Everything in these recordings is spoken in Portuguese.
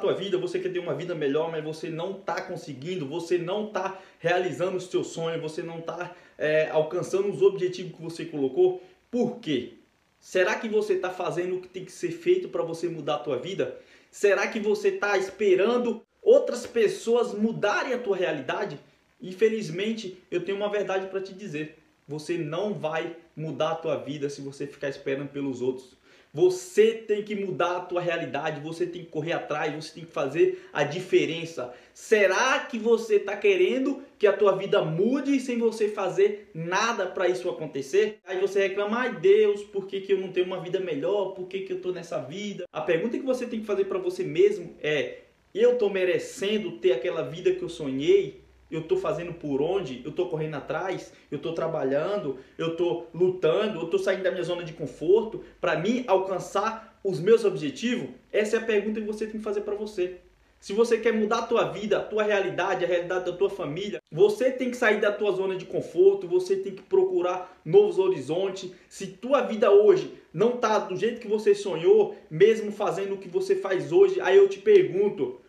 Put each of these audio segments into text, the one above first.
tua vida, você quer ter uma vida melhor, mas você não está conseguindo, você não está realizando os seus sonhos, você não está é, alcançando os objetivos que você colocou. Por quê? Será que você está fazendo o que tem que ser feito para você mudar a tua vida? Será que você está esperando outras pessoas mudarem a tua realidade? Infelizmente, eu tenho uma verdade para te dizer. Você não vai mudar a tua vida se você ficar esperando pelos outros. Você tem que mudar a tua realidade, você tem que correr atrás, você tem que fazer a diferença. Será que você está querendo que a tua vida mude sem você fazer nada para isso acontecer? Aí você reclama, ai Deus, por que, que eu não tenho uma vida melhor? Por que, que eu estou nessa vida? A pergunta que você tem que fazer para você mesmo é, eu estou merecendo ter aquela vida que eu sonhei? Eu estou fazendo por onde, eu estou correndo atrás, eu estou trabalhando, eu estou lutando, eu estou saindo da minha zona de conforto para mim alcançar os meus objetivos? Essa é a pergunta que você tem que fazer para você. Se você quer mudar a tua vida, a tua realidade, a realidade da tua família, você tem que sair da tua zona de conforto, você tem que procurar novos horizontes. Se tua vida hoje não está do jeito que você sonhou, mesmo fazendo o que você faz hoje, aí eu te pergunto,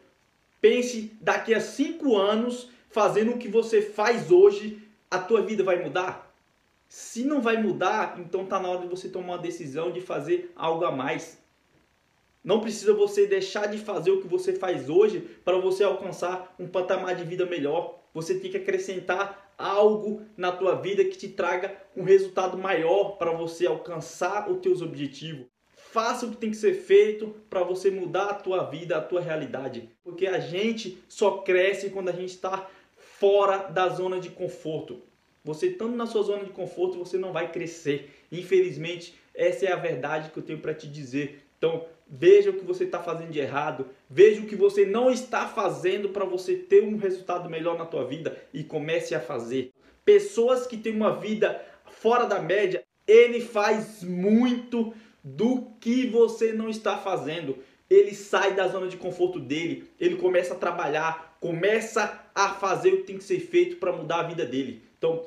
pense daqui a cinco anos fazendo o que você faz hoje, a tua vida vai mudar? Se não vai mudar, então tá na hora de você tomar uma decisão de fazer algo a mais. Não precisa você deixar de fazer o que você faz hoje para você alcançar um patamar de vida melhor. Você tem que acrescentar algo na tua vida que te traga um resultado maior para você alcançar os teus objetivos. Faça o que tem que ser feito para você mudar a tua vida, a tua realidade. Porque a gente só cresce quando a gente está fora da zona de conforto. Você estando na sua zona de conforto, você não vai crescer. Infelizmente, essa é a verdade que eu tenho para te dizer. Então, veja o que você está fazendo de errado, veja o que você não está fazendo para você ter um resultado melhor na tua vida e comece a fazer. Pessoas que têm uma vida fora da média, ele faz muito do que você não está fazendo ele sai da zona de conforto dele, ele começa a trabalhar, começa a fazer o que tem que ser feito para mudar a vida dele. Então,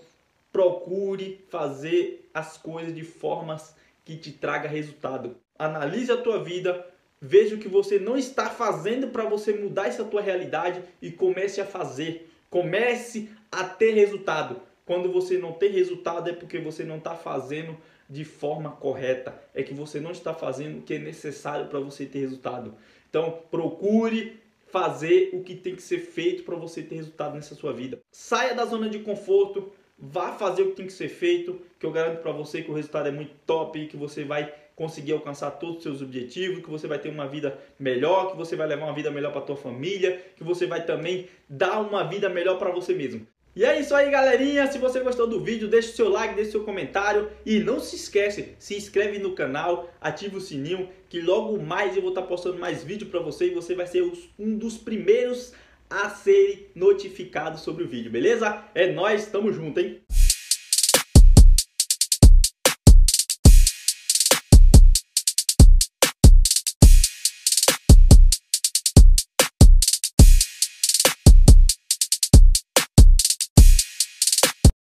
procure fazer as coisas de formas que te traga resultado. Analise a tua vida, veja o que você não está fazendo para você mudar essa tua realidade e comece a fazer. Comece a ter resultado. Quando você não tem resultado é porque você não está fazendo de forma correta, é que você não está fazendo o que é necessário para você ter resultado. Então, procure fazer o que tem que ser feito para você ter resultado nessa sua vida. Saia da zona de conforto, vá fazer o que tem que ser feito, que eu garanto para você que o resultado é muito top e que você vai conseguir alcançar todos os seus objetivos, que você vai ter uma vida melhor, que você vai levar uma vida melhor para tua família, que você vai também dar uma vida melhor para você mesmo. E é isso aí, galerinha. Se você gostou do vídeo, deixa o seu like, deixa o seu comentário e não se esquece, se inscreve no canal, ativa o sininho, que logo mais eu vou estar postando mais vídeo para você e você vai ser um dos primeiros a serem notificados sobre o vídeo, beleza? É nós, tamo junto, hein?